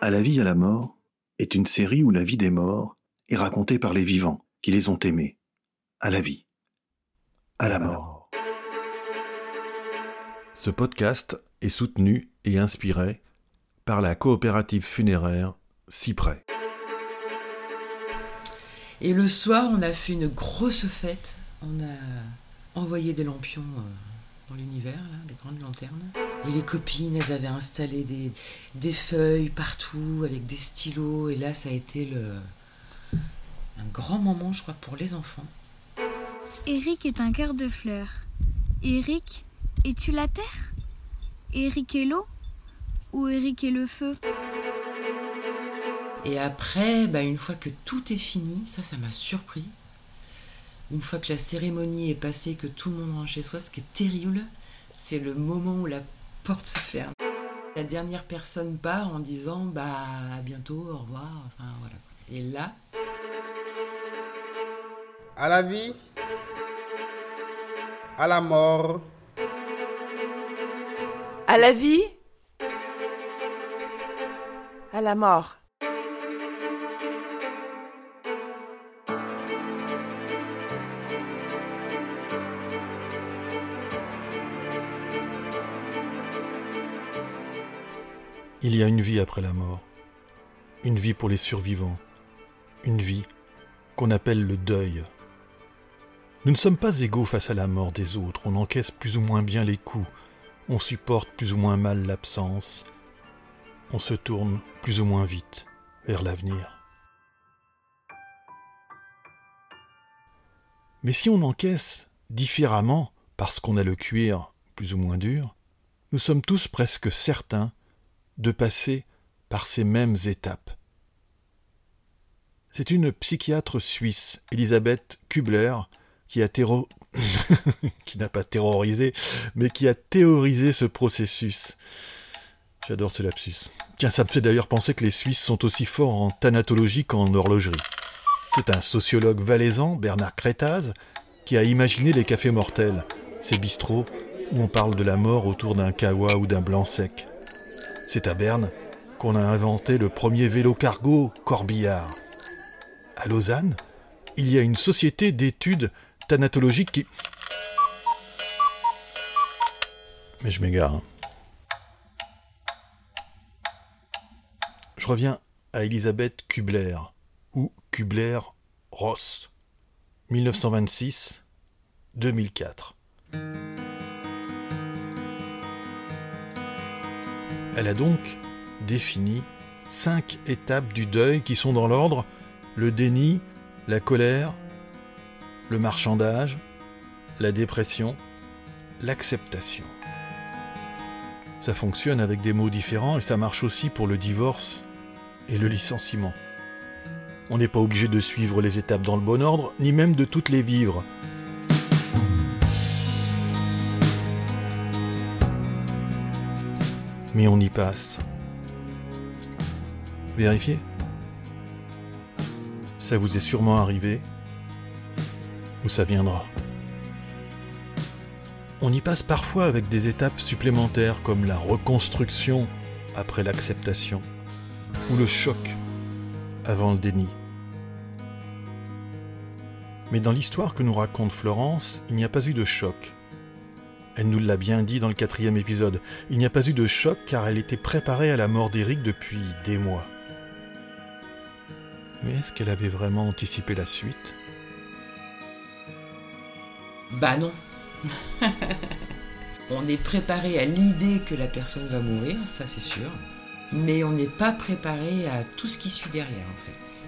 À la vie, à la mort est une série où la vie des morts est racontée par les vivants qui les ont aimés. À la vie, à la mort. Ce podcast est soutenu et inspiré par la coopérative funéraire Cyprès. Et le soir, on a fait une grosse fête. On a envoyé des lampions euh, dans l'univers, là, des grandes lanternes. Et les copines, elles avaient installé des, des feuilles partout avec des stylos. Et là, ça a été le, un grand moment, je crois, pour les enfants. Eric est un cœur de fleurs. Eric, es-tu la terre? Eric est l'eau Ou Eric est le feu? Et après, bah, une fois que tout est fini, ça, ça m'a surpris. Une fois que la cérémonie est passée, que tout le monde rentre chez soi, ce qui est terrible, c'est le moment où la porte se ferme. La dernière personne part en disant bah à bientôt, au revoir, enfin voilà. Et là, à la vie, à la mort, À la vie À la mort. Il y a une vie après la mort, une vie pour les survivants, une vie qu'on appelle le deuil. Nous ne sommes pas égaux face à la mort des autres, on encaisse plus ou moins bien les coups, on supporte plus ou moins mal l'absence, on se tourne plus ou moins vite vers l'avenir. Mais si on encaisse différemment parce qu'on a le cuir plus ou moins dur, nous sommes tous presque certains de passer par ces mêmes étapes. C'est une psychiatre suisse, Elisabeth Kubler, qui a n'a pas terrorisé, mais qui a théorisé ce processus. J'adore ce lapsus. Tiens, ça me fait d'ailleurs penser que les Suisses sont aussi forts en thanatologie qu'en horlogerie. C'est un sociologue valaisan, Bernard Crétaz, qui a imaginé les cafés mortels, ces bistrots où on parle de la mort autour d'un kawa ou d'un blanc sec. C'est à Berne qu'on a inventé le premier vélo cargo corbillard. À Lausanne, il y a une société d'études thanatologiques qui... Mais je m'égare. hein. Je reviens à Elisabeth Kubler, ou Kubler-Ross, 1926-2004. Elle a donc défini cinq étapes du deuil qui sont dans l'ordre le déni, la colère, le marchandage, la dépression, l'acceptation. Ça fonctionne avec des mots différents et ça marche aussi pour le divorce et le licenciement. On n'est pas obligé de suivre les étapes dans le bon ordre, ni même de toutes les vivre. Mais on y passe. Vérifiez. Ça vous est sûrement arrivé, ou ça viendra. On y passe parfois avec des étapes supplémentaires comme la reconstruction après l'acceptation, ou le choc avant le déni. Mais dans l'histoire que nous raconte Florence, il n'y a pas eu de choc. Elle nous l'a bien dit dans le quatrième épisode. Il n'y a pas eu de choc car elle était préparée à la mort d'Éric depuis des mois. Mais est-ce qu'elle avait vraiment anticipé la suite? Bah non. on est préparé à l'idée que la personne va mourir, ça c'est sûr. Mais on n'est pas préparé à tout ce qui suit derrière en fait.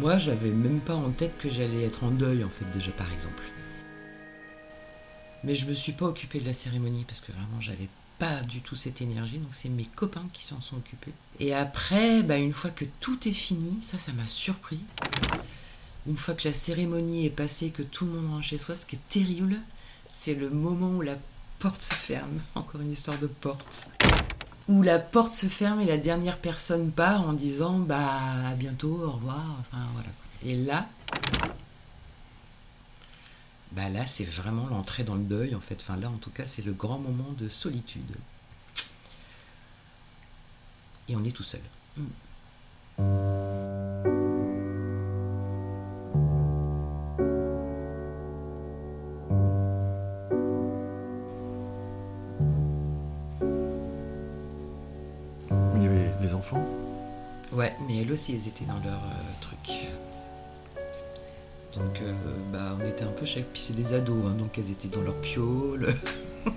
Moi j'avais même pas en tête que j'allais être en deuil en fait déjà par exemple. Mais je me suis pas occupée de la cérémonie parce que vraiment j'avais pas du tout cette énergie, donc c'est mes copains qui s'en sont occupés. Et après, bah, une fois que tout est fini, ça ça m'a surpris. Une fois que la cérémonie est passée, que tout le monde rentre chez soi, ce qui est terrible, c'est le moment où la porte se ferme. Encore une histoire de porte. Où la porte se ferme et la dernière personne part en disant bah à bientôt, au revoir, enfin voilà. Et là, bah là c'est vraiment l'entrée dans le deuil en fait. Enfin là en tout cas c'est le grand moment de solitude. Et on est tout seul. Il y avait les enfants? Ouais, mais elles aussi, elles étaient dans leur euh, truc. Donc, euh, bah, on était un peu chaque. Puis c'est des ados, hein, donc elles étaient dans leur piole.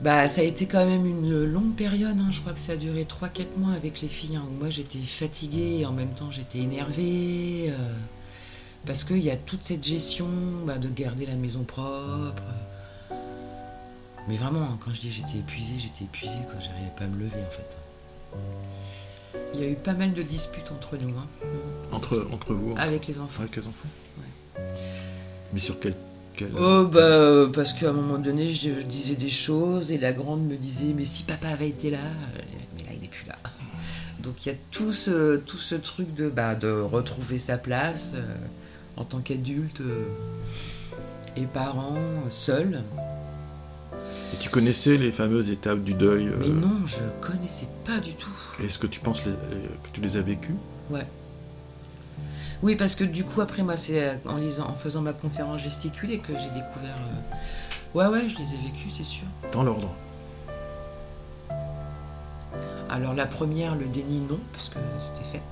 bah, ça a été quand même une longue période. hein. Je crois que ça a duré 3-4 mois avec les filles. hein, moi, j'étais fatiguée et en même temps, j'étais énervée. euh, parce qu'il y a toute cette gestion bah, de garder la maison propre. Mais vraiment, quand je dis j'étais épuisée, j'étais épuisée. J'arrivais pas à me lever, en fait. Il y a eu pas mal de disputes entre nous, hein, Entre, entre vous, avec les enfants. avec les enfants. Mais sur quel. quel... Oh bah euh, parce qu'à un moment donné je, je disais des choses et la grande me disait mais si papa avait été là euh, mais là il n'est plus là donc il y a tout ce, tout ce truc de, bah, de retrouver sa place euh, en tant qu'adulte euh, et parent seul Et tu connaissais les fameuses étapes du deuil euh, mais non je connaissais pas du tout Est-ce que tu penses les- euh, que tu les as vécues? Ouais. Oui, parce que du coup, après, moi, c'est euh, en lisant, en faisant ma conférence gesticulée que j'ai découvert. euh, Ouais, ouais, je les ai vécus, c'est sûr. Dans l'ordre. Alors, la première, le déni, non, parce que c'était fait.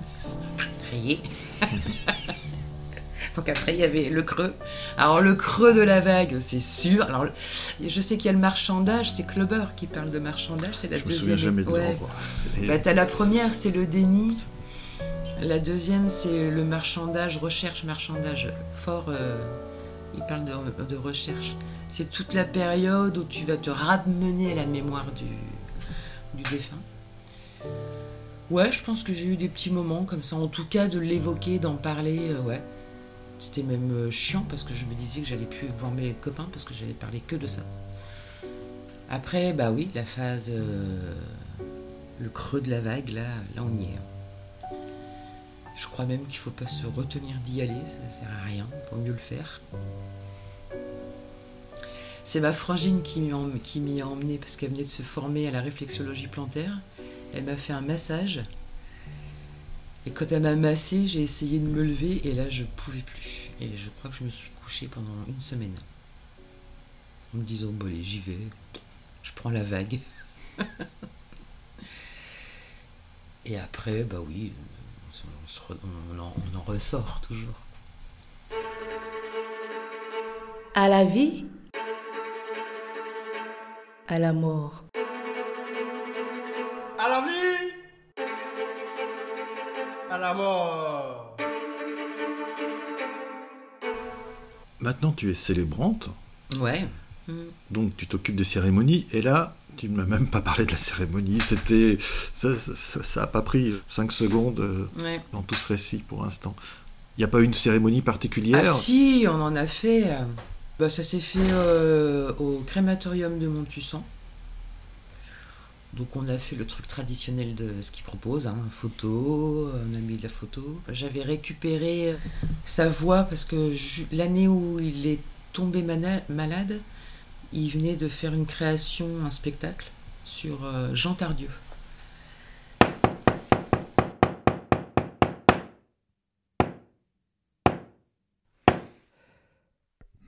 Rayé. Donc, après, il y avait le creux. Alors, le creux de la vague, c'est sûr. Alors, je sais qu'il y a le marchandage, c'est Clubber qui parle de marchandage, c'est la Je me deuxième. souviens jamais de ouais. Bah, t'as la première, c'est le déni. La deuxième, c'est le marchandage, recherche, marchandage. Fort, euh, il parle de, de recherche. C'est toute la période où tu vas te ramener à la mémoire du, du défunt. Ouais, je pense que j'ai eu des petits moments comme ça. En tout cas, de l'évoquer, d'en parler, euh, ouais. C'était même euh, chiant parce que je me disais que j'allais plus voir mes copains parce que j'allais parler que de ça. Après, bah oui, la phase, euh, le creux de la vague, là, là on y est. Je crois même qu'il faut pas se retenir d'y aller, ça sert à rien, vaut mieux le faire. C'est ma frangine qui m'y a em- qui m'y a emmené parce qu'elle venait de se former à la réflexologie plantaire. Elle m'a fait un massage. Et quand elle m'a massé, j'ai essayé de me lever et là je pouvais plus. Et je crois que je me suis couché pendant une semaine. En me disant, bon allez, j'y vais, je prends la vague. et après, bah oui, on en, on en ressort toujours. À la vie À la mort À la mort Maintenant, tu es célébrante, Ouais. Donc tu t'occupes des cérémonies, et là, tu ne m'as même pas parlé de la cérémonie. C'était. Ça, ça, ça- ça a pas pris 5 secondes euh, Ouais. dans tout ce récit pour l'instant. Il n'y a pas une cérémonie particulière? Ah si, on en a fait. euh, Bah, ça s'est fait euh, au crématorium de Montussan. Donc on a fait le truc traditionnel de ce qu'il propose, hein, photo, on a mis de la photo. J'avais récupéré sa voix parce que l'année où il est tombé malade, il venait de faire une création, un spectacle sur euh, Jean Tardieu.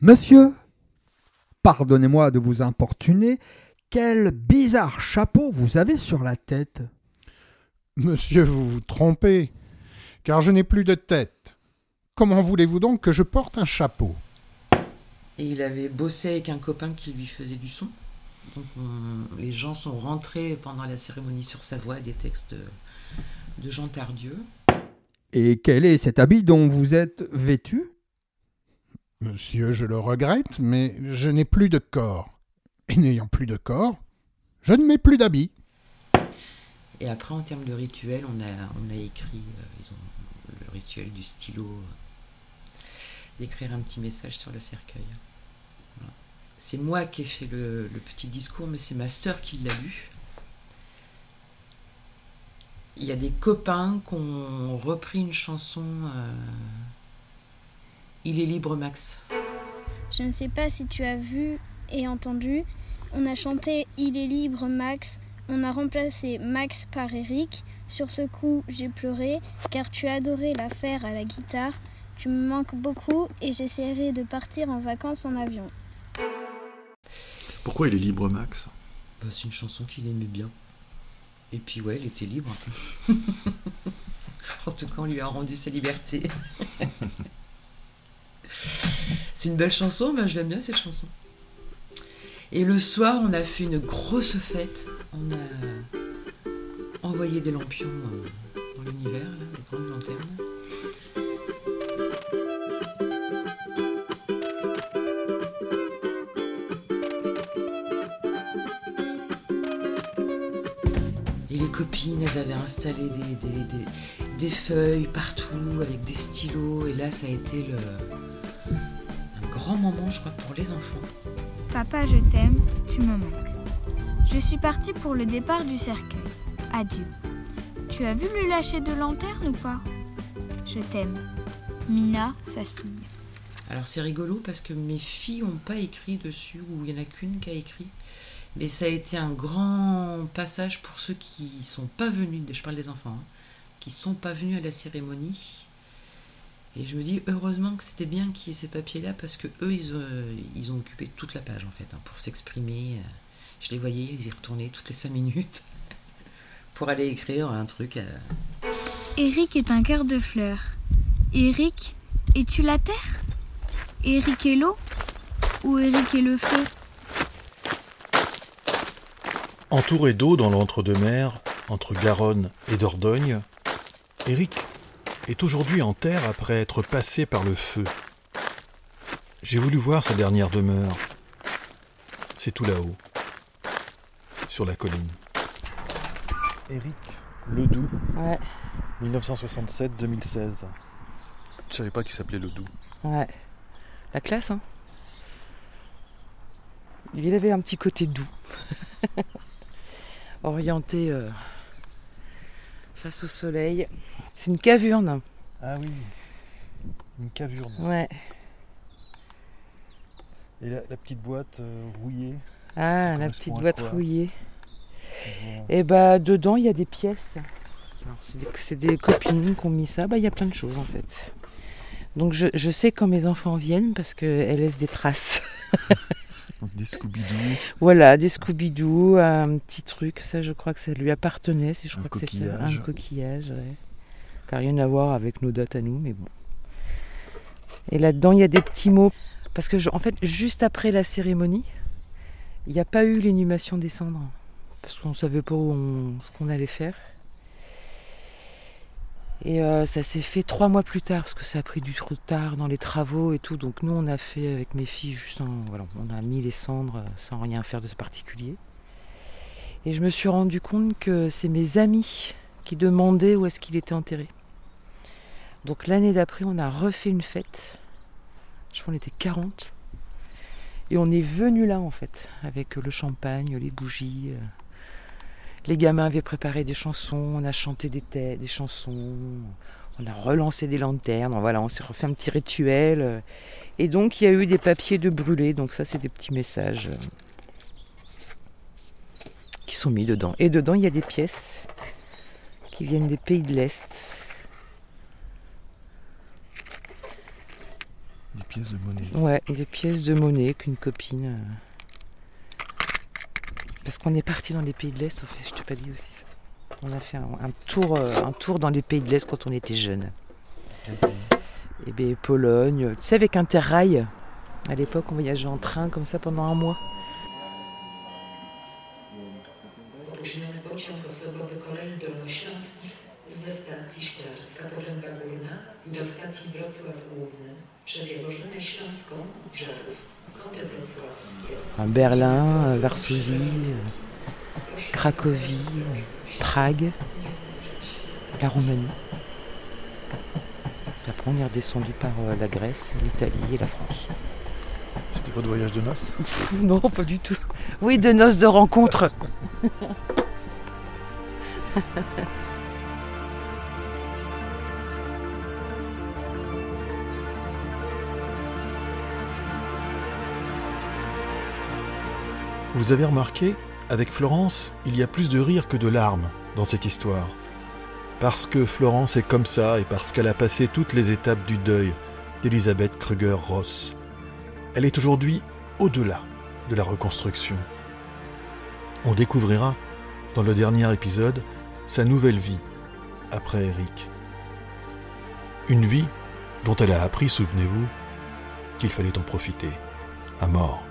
Monsieur, pardonnez-moi de vous importuner, quel bizarre chapeau vous avez sur la tête. Monsieur, vous vous trompez, car je n'ai plus de tête. Comment voulez-vous donc que je porte un chapeau? Et il avait bossé avec un copain qui lui faisait du son. Donc on- les gens sont rentrés pendant la cérémonie sur sa voix des textes de, de Jean Tardieu. Et quel est cet habit dont vous êtes vêtu? Monsieur, je le regrette, mais je n'ai plus de corps. Et n'ayant plus de corps, je ne mets plus d'habits. Et après, en termes de rituel, on a, on a écrit, euh, ils ont le rituel du stylo, euh, d'écrire un petit message sur le cercueil. Voilà. C'est moi qui ai fait le, le petit discours, mais c'est ma sœur qui l'a lu. Il y a des copains qui ont repris une chanson. euh, Il est libre, Max. Je ne sais pas si tu as vu et entendu. On a chanté Il est libre, Max. on a remplacé Max par Eric. Sur ce coup, j'ai pleuré car tu adorais la faire à la guitare. Tu me manques beaucoup et j'essaierai de partir en vacances en avion. Pourquoi il est libre, Max? Bah, c'est une chanson qu'il aimait bien. Et puis ouais, il était libre. en tout cas, on lui a rendu sa liberté. c'est une belle chanson, bah, je l'aime bien cette chanson. Et le soir, on a fait une grosse fête. On a envoyé des lampions euh, dans l'univers, des grandes lanternes. Et les copines, elles avaient installé des, feuilles partout avec des stylos. Et là, ça a été un grand moment, je crois, pour les enfants. Papa, je t'aime, tu me manques. Je suis partie pour le départ du cercueil. Adieu. Tu as vu le lâcher de lanterne ou pas? Je t'aime. Mina, sa fille. Alors c'est rigolo parce que mes filles n'ont pas écrit dessus, ou il n'y en a qu'une qui a écrit. Mais ça a été un grand passage pour ceux qui sont pas venus, je parle des enfants, hein, qui sont pas venus à la cérémonie. Et je me dis heureusement que c'était bien qu'il y ait ces papiers-là parce que eux ils ont, ils ont occupé toute la page en fait hein, pour s'exprimer. Je les voyais, ils y retournaient toutes les cinq minutes pour aller écrire un truc. à- Eric est un cœur de fleurs. Eric, es-tu la terre? Eric est l'eau Ou Eric est le feu? Entouré d'eau dans l'entre-deux-mer, entre Garonne et Dordogne, Éric est aujourd'hui en terre après être passé par le feu. J'ai voulu voir sa dernière demeure. C'est tout là-haut, sur la colline. Éric Ledoux, Ouais, 1967-2016. Je savais pas qu'il s'appelait Ledoux. ouais. La classe, hein Il avait un petit côté doux. Orienté euh, face au soleil. C'est une cavurne. Ah oui, une cavurne. Ouais. Et la, petite boîte rouillée. Ah, la petite boîte quoi rouillée. Et bah dedans il y a des pièces. C'est des, copines qui ont mis ça. Bah il y a plein de choses en fait. Donc je, je sais quand mes enfants viennent parce qu'elles laissent des traces. Donc des Scooby-Doo, Voilà, des Scooby-Doo, un petit truc. Ça je crois que ça lui appartenait. Si je Un crois que c'est. Un coquillage, ouais. Qui n'a rien à voir avec nos dates à nous, mais bon. Et là-dedans il y a des petits mots. Parce que en fait juste après la cérémonie, il n'y a pas eu l'inhumation des cendres. Parce qu'on ne savait pas où on- ce qu'on allait faire. Et euh, ça s'est fait trois mois plus tard, parce que ça a pris du retard dans les travaux et tout. Donc nous, on a fait avec mes filles, juste un- voilà, on a mis les cendres euh, sans rien faire de particulier. Et je me suis rendu compte que c'est mes amis qui demandaient où est-ce qu'il était enterré. Donc l'année d'après, on a refait une fête. Je crois qu'on était 40. Et on est venu là en fait, avec le champagne, les bougies. euh. Les gamins avaient préparé des chansons, on a chanté des, chansons, on a relancé des lanternes, voilà, on s'est refait un petit rituel. euh. Et donc il y a eu des papiers de brûlés, donc ça c'est des petits messages euh, qui sont mis dedans. Et dedans il y a des pièces qui viennent des pays de l'Est. Pièces de monnaie. Ouais, des pièces de monnaie qu'une copine. euh, Parce qu'on est parti dans les pays de l'Est, en fait, je t'ai pas dit aussi ça. On a fait un, un tour, euh, un tour dans les pays de l'Est quand on était jeune. Et bien Pologne, tu sais avec Interrail. À l'époque, on voyageait en train comme ça pendant un mois. Do stacji Wrocław Główny przez Jaworzynę Śląską, Żarów, Kąty Wrocławskie. À Berlin, Varsovie, Cracovie, Prague, la Roumanie. Après, on est redescendu par euh, la Grèce, l'Italie et la France. C'était votre voyage de noces? Non, pas du tout. Oui, de noces de rencontre. Vous avez remarqué, avec Florence, il y a plus de rire que de larmes dans cette histoire. Parce que Florence est comme ça et parce qu'elle a passé toutes les étapes du deuil d'Elisabeth Kruger-Ross. Elle est aujourd'hui au-delà de la reconstruction. On découvrira, dans le dernier épisode, sa nouvelle vie après Eric. Une vie dont elle a appris, souvenez-vous, qu'il fallait en profiter, à mort.